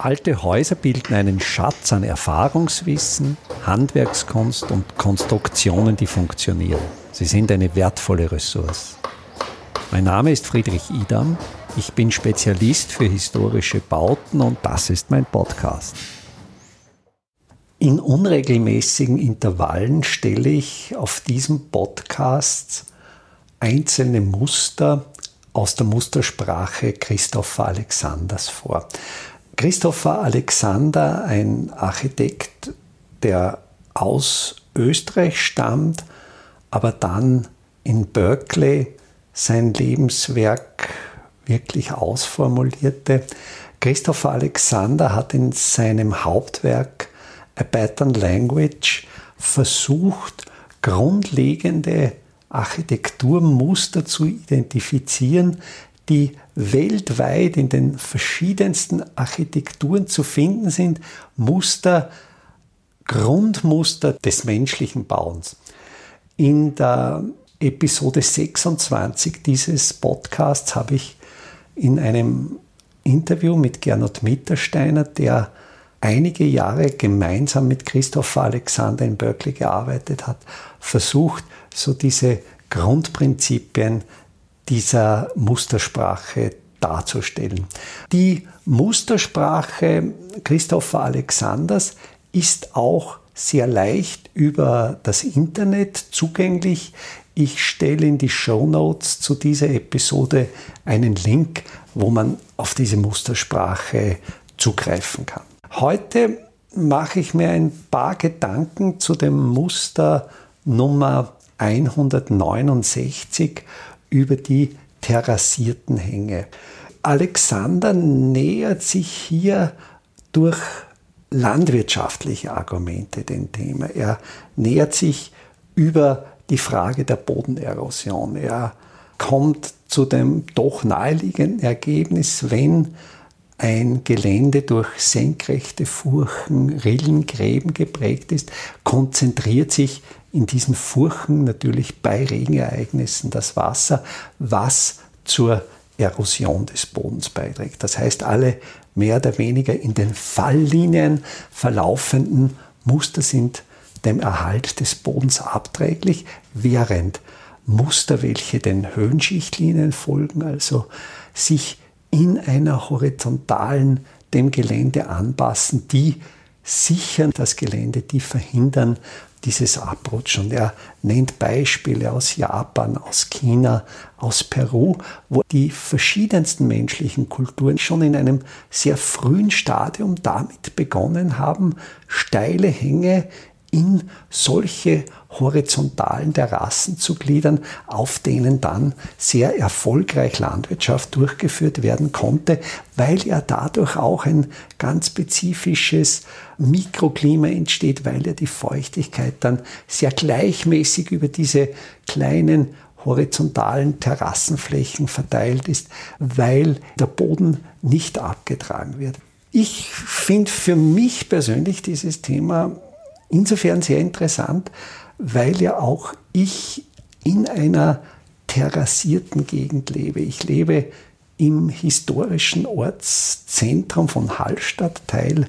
Alte Häuser bilden einen Schatz an Erfahrungswissen, Handwerkskunst und Konstruktionen, die funktionieren. Sie sind eine wertvolle Ressource. Mein Name ist Friedrich Idam. Ich bin Spezialist für historische Bauten und das ist mein Podcast. In unregelmäßigen Intervallen stelle ich auf diesem Podcast einzelne Muster aus der Mustersprache Christopher Alexanders vor. Christopher Alexander, ein Architekt, der aus Österreich stammt, aber dann in Berkeley sein Lebenswerk wirklich ausformulierte. Christopher Alexander hat in seinem Hauptwerk A Pattern Language versucht, grundlegende Architekturmuster zu identifizieren, die weltweit in den verschiedensten Architekturen zu finden sind, Muster, Grundmuster des menschlichen Bauens. In der Episode 26 dieses Podcasts habe ich in einem Interview mit Gernot Mittersteiner, der einige Jahre gemeinsam mit Christopher Alexander in Berkeley gearbeitet hat, versucht, so diese Grundprinzipien dieser Mustersprache darzustellen. Die Mustersprache Christopher Alexanders ist auch sehr leicht über das Internet zugänglich. Ich stelle in die Show Notes zu dieser Episode einen Link, wo man auf diese Mustersprache zugreifen kann. Heute mache ich mir ein paar Gedanken zu dem Muster Nummer 169 über die terrassierten Hänge. Alexander nähert sich hier durch landwirtschaftliche Argumente dem Thema. Er nähert sich über die Frage der Bodenerosion. Er kommt zu dem doch naheliegenden Ergebnis, wenn ein Gelände durch senkrechte Furchen, Rillen, Gräben geprägt ist, konzentriert sich in diesen Furchen natürlich bei Regenereignissen das Wasser, was zur Erosion des Bodens beiträgt. Das heißt, alle mehr oder weniger in den Falllinien verlaufenden Muster sind dem Erhalt des Bodens abträglich, während Muster, welche den Höhenschichtlinien folgen, also sich in einer horizontalen dem Gelände anpassen, die sichern das Gelände, die verhindern dieses Abrutschen. Er nennt Beispiele aus Japan, aus China, aus Peru, wo die verschiedensten menschlichen Kulturen schon in einem sehr frühen Stadium damit begonnen haben, steile Hänge in solche horizontalen Terrassen zu gliedern, auf denen dann sehr erfolgreich Landwirtschaft durchgeführt werden konnte, weil ja dadurch auch ein ganz spezifisches Mikroklima entsteht, weil ja die Feuchtigkeit dann sehr gleichmäßig über diese kleinen horizontalen Terrassenflächen verteilt ist, weil der Boden nicht abgetragen wird. Ich finde für mich persönlich dieses Thema insofern sehr interessant, weil ja auch ich in einer terrassierten Gegend lebe. Ich lebe im historischen Ortszentrum von Hallstatt, Teil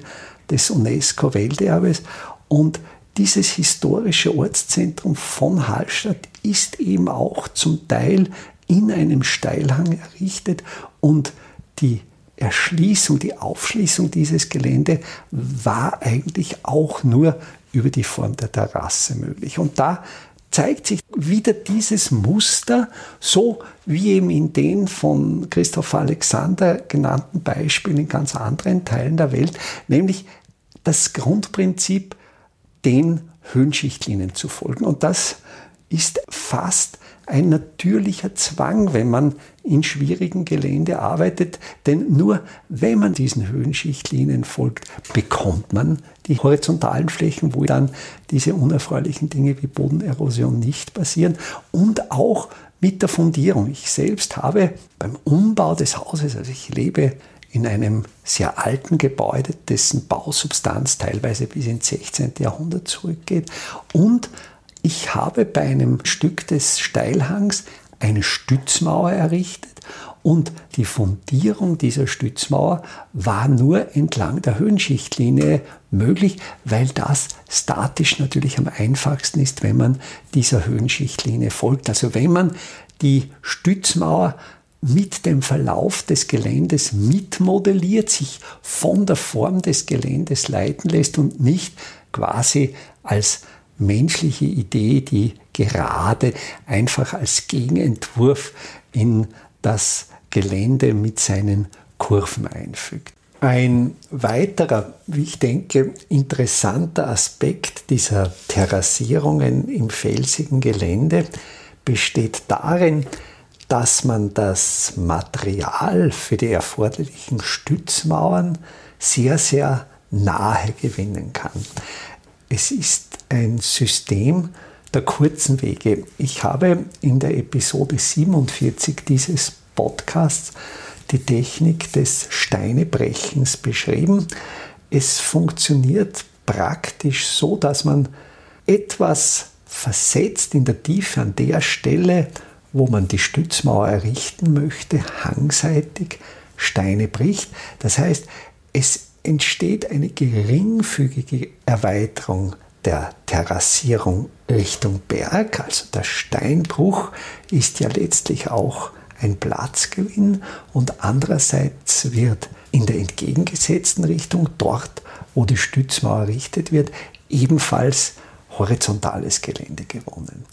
des UNESCO-Welterbes. Und dieses historische Ortszentrum von Hallstatt ist eben auch zum Teil in einem Steilhang errichtet und die Erschließung, die Aufschließung dieses Gelände war eigentlich auch nur über die Form der Terrasse möglich. Und da zeigt sich wieder dieses Muster, so wie eben in den von Christoph Alexander genannten Beispielen in ganz anderen Teilen der Welt, nämlich das Grundprinzip, den Höhenschichtlinien zu folgen. Und das ist fast ein natürlicher Zwang, wenn man in schwierigen Gelände arbeitet. Denn nur wenn man diesen Höhenschichtlinien folgt, bekommt man die horizontalen Flächen, wo dann diese unerfreulichen Dinge wie Bodenerosion nicht passieren. Und auch mit der Fundierung. Ich selbst habe beim Umbau des Hauses, also ich lebe in einem sehr alten Gebäude, dessen Bausubstanz teilweise bis ins 16. Jahrhundert zurückgeht und ich habe bei einem Stück des Steilhangs eine Stützmauer errichtet Und die Fundierung dieser Stützmauer war nur entlang der Höhenschichtlinie möglich, weil das statisch natürlich am einfachsten ist, wenn man dieser Höhenschichtlinie folgt. Also wenn man die Stützmauer mit dem Verlauf des Geländes mitmodelliert, sich von der Form des Geländes leiten lässt und nicht quasi als menschliche Idee, die gerade einfach als Gegenentwurf in das Gelände mit seinen Kurven einfügt. Ein weiterer, wie ich denke, interessanter Aspekt dieser Terrassierungen im felsigen Gelände besteht darin, dass man das Material für die erforderlichen Stützmauern sehr, sehr nahe gewinnen kann. Es ist ein System der kurzen Wege. Ich habe in der Episode 47 dieses Podcasts die Technik des Steinebrechens beschrieben. Es funktioniert praktisch so, dass man etwas versetzt in der Tiefe an der Stelle, wo man die Stützmauer errichten möchte, hangseitig Steine bricht. Das heißt, es entsteht eine geringfügige Erweiterung der Terrassierung Richtung Berg. Also der Steinbruch ist ja letztlich auch ein Platzgewinn und andererseits wird in der entgegengesetzten Richtung, dort wo die Stützmauer errichtet wird, ebenfalls horizontales Gelände gewonnen.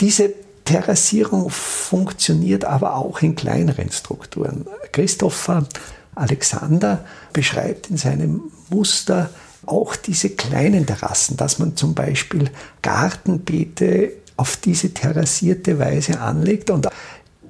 Diese Terrassierung funktioniert aber auch in kleineren Strukturen. Christopher Alexander beschreibt in seinem Muster auch diese kleinen Terrassen, dass man zum Beispiel Gartenbeete auf diese terrassierte Weise anlegt und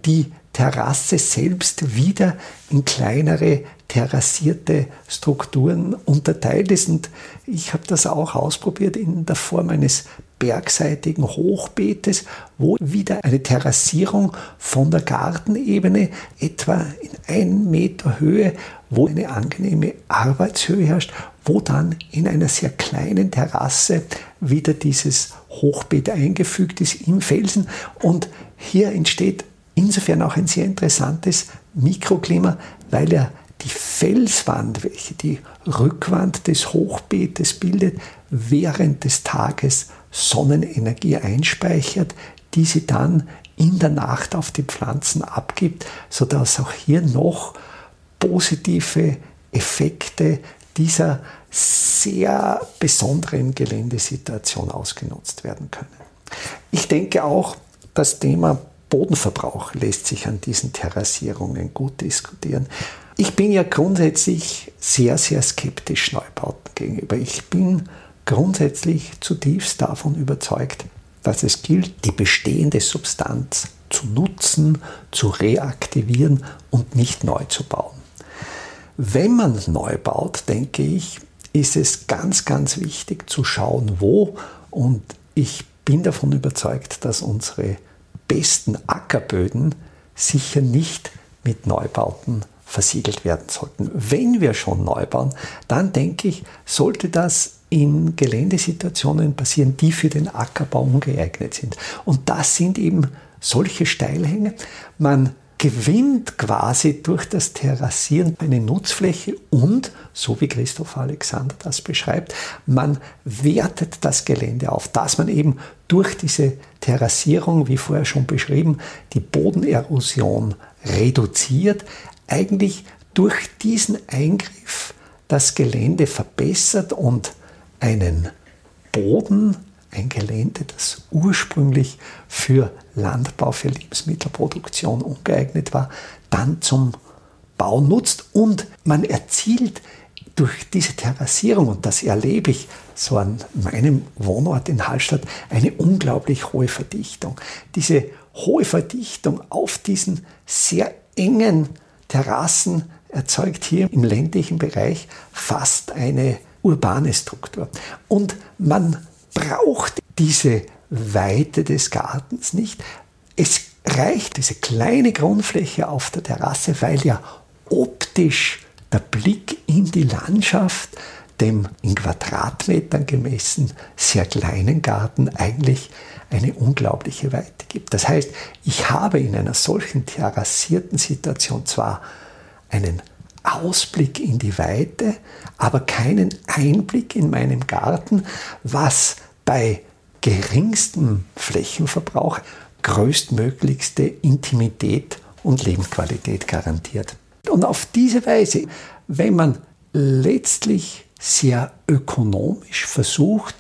die Terrasse selbst wieder in kleinere terrassierte Strukturen unterteilt ist. Und ich habe das auch ausprobiert in der Form eines bergseitigen Hochbeetes, wo wieder eine Terrassierung von der Gartenebene etwa in einem Meter Höhe, wo eine angenehme Arbeitshöhe herrscht, wo dann in einer sehr kleinen Terrasse wieder dieses Hochbeet eingefügt ist im Felsen. Und hier entsteht insofern auch ein sehr interessantes Mikroklima, weil er die Felswand, welche die Rückwand des Hochbeetes bildet, während des Tages Sonnenenergie einspeichert, die sie dann in der Nacht auf die Pflanzen abgibt, sodass auch hier noch positive Effekte dieser sehr besonderen Geländesituation ausgenutzt werden können. Ich denke auch, das Thema Bodenverbrauch lässt sich an diesen Terrassierungen gut diskutieren. Ich bin ja grundsätzlich sehr, sehr skeptisch Neubauten gegenüber. Ich bin grundsätzlich zutiefst davon überzeugt, dass es gilt, die bestehende Substanz zu nutzen, zu reaktivieren und nicht neu zu bauen. Wenn man neu baut, denke ich, ist es ganz, ganz wichtig zu schauen, wo. Und ich bin davon überzeugt, dass unsere besten Ackerböden sicher nicht mit Neubauten versiegelt werden sollten. Wenn wir schon neu bauen, dann denke ich, sollte das in Geländesituationen passieren, die für den Ackerbau ungeeignet sind. Und das sind eben solche Steilhänge. Man gewinnt quasi durch das Terrassieren eine Nutzfläche und, so wie Christoph Alexander das beschreibt, man wertet das Gelände auf, dass man eben durch diese Terrassierung, wie vorher schon beschrieben, die Bodenerosion reduziert, eigentlich durch diesen Eingriff das Gelände verbessert und einen Boden, ein Gelände, das ursprünglich für Landbau, für Lebensmittelproduktion ungeeignet war, dann zum Bau nutzt und man erzielt durch diese Terrassierung, und das erlebe ich so an meinem Wohnort in Hallstatt, eine unglaublich hohe Verdichtung. Diese hohe Verdichtung auf diesen sehr engen Terrassen erzeugt hier im ländlichen Bereich fast eine urbane Struktur. Und man braucht diese Weite des Gartens nicht. Es reicht diese kleine Grundfläche auf der Terrasse, weil ja optisch der Blick in die Landschaft dem in Quadratmetern gemessen sehr kleinen Garten eigentlich eine unglaubliche Weite gibt. Das heißt, ich habe in einer solchen terrassierten Situation zwar einen Ausblick in die Weite, aber keinen Einblick in meinem Garten, was bei geringstem Flächenverbrauch größtmöglichste Intimität und Lebensqualität garantiert. Und auf diese Weise, wenn man letztlich sehr ökonomisch versucht,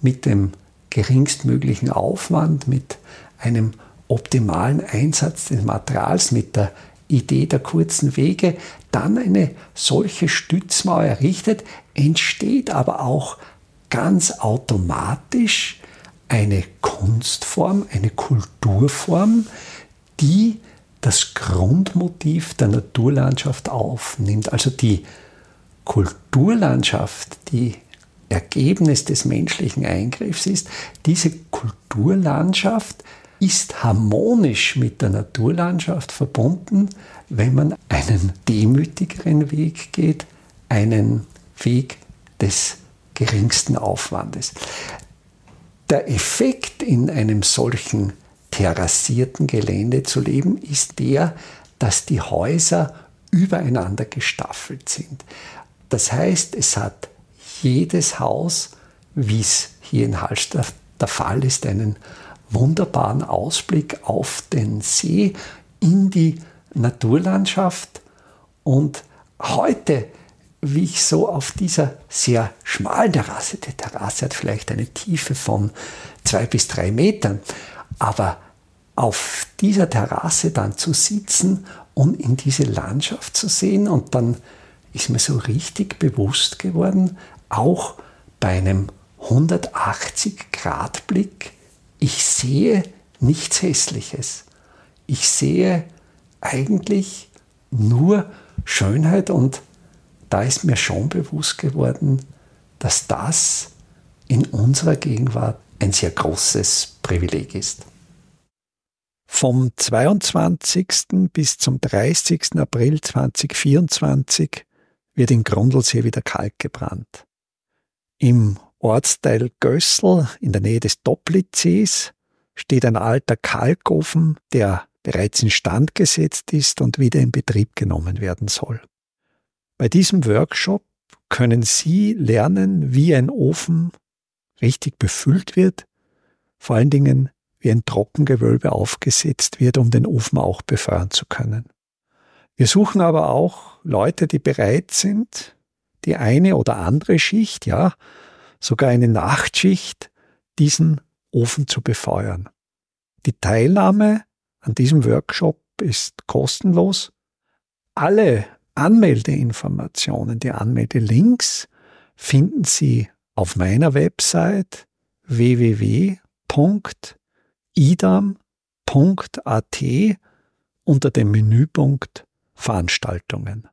mit dem geringstmöglichen Aufwand, mit einem optimalen Einsatz des Materials, mit der Idee der kurzen Wege, dann eine solche Stützmauer errichtet, entsteht aber auch ganz automatisch eine Kunstform, eine Kulturform, die das Grundmotiv der Naturlandschaft aufnimmt. Also die Kulturlandschaft, die Ergebnis des menschlichen Eingriffs ist, diese Kulturlandschaft ist harmonisch mit der Naturlandschaft verbunden, wenn man einen demütigeren Weg geht, einen Weg des geringsten Aufwandes. Der Effekt in einem solchen terrassierten Gelände zu leben ist der, dass die Häuser übereinander gestaffelt sind. Das heißt, es hat jedes Haus, wie es hier in Hallstatt der Fall ist, einen wunderbaren Ausblick auf den See, in die Naturlandschaft. Und heute wie ich so auf dieser sehr schmalen Terrasse, die Terrasse hat vielleicht eine Tiefe von zwei bis drei Metern, aber auf dieser Terrasse dann zu sitzen und in diese Landschaft zu sehen und dann ist mir so richtig bewusst geworden, auch bei einem 180-Grad-Blick, ich sehe nichts Hässliches. Ich sehe eigentlich nur Schönheit und da ist mir schon bewusst geworden, dass das in unserer Gegenwart ein sehr großes Privileg ist. Vom 22. bis zum 30. April 2024 wird in Grundlsee wieder Kalk gebrannt. Im Ortsteil Gössel in der Nähe des Doplitzsees steht ein alter Kalkofen, der bereits instand gesetzt ist und wieder in Betrieb genommen werden soll. Bei diesem Workshop können Sie lernen, wie ein Ofen richtig befüllt wird, vor allen Dingen wie ein Trockengewölbe aufgesetzt wird, um den Ofen auch befeuern zu können. Wir suchen aber auch Leute, die bereit sind, die eine oder andere Schicht, ja, sogar eine Nachtschicht, diesen Ofen zu befeuern. Die Teilnahme an diesem Workshop ist kostenlos. Alle Anmeldeinformationen, die Anmeldelinks finden Sie auf meiner Website www.idam.at unter dem Menüpunkt Veranstaltungen.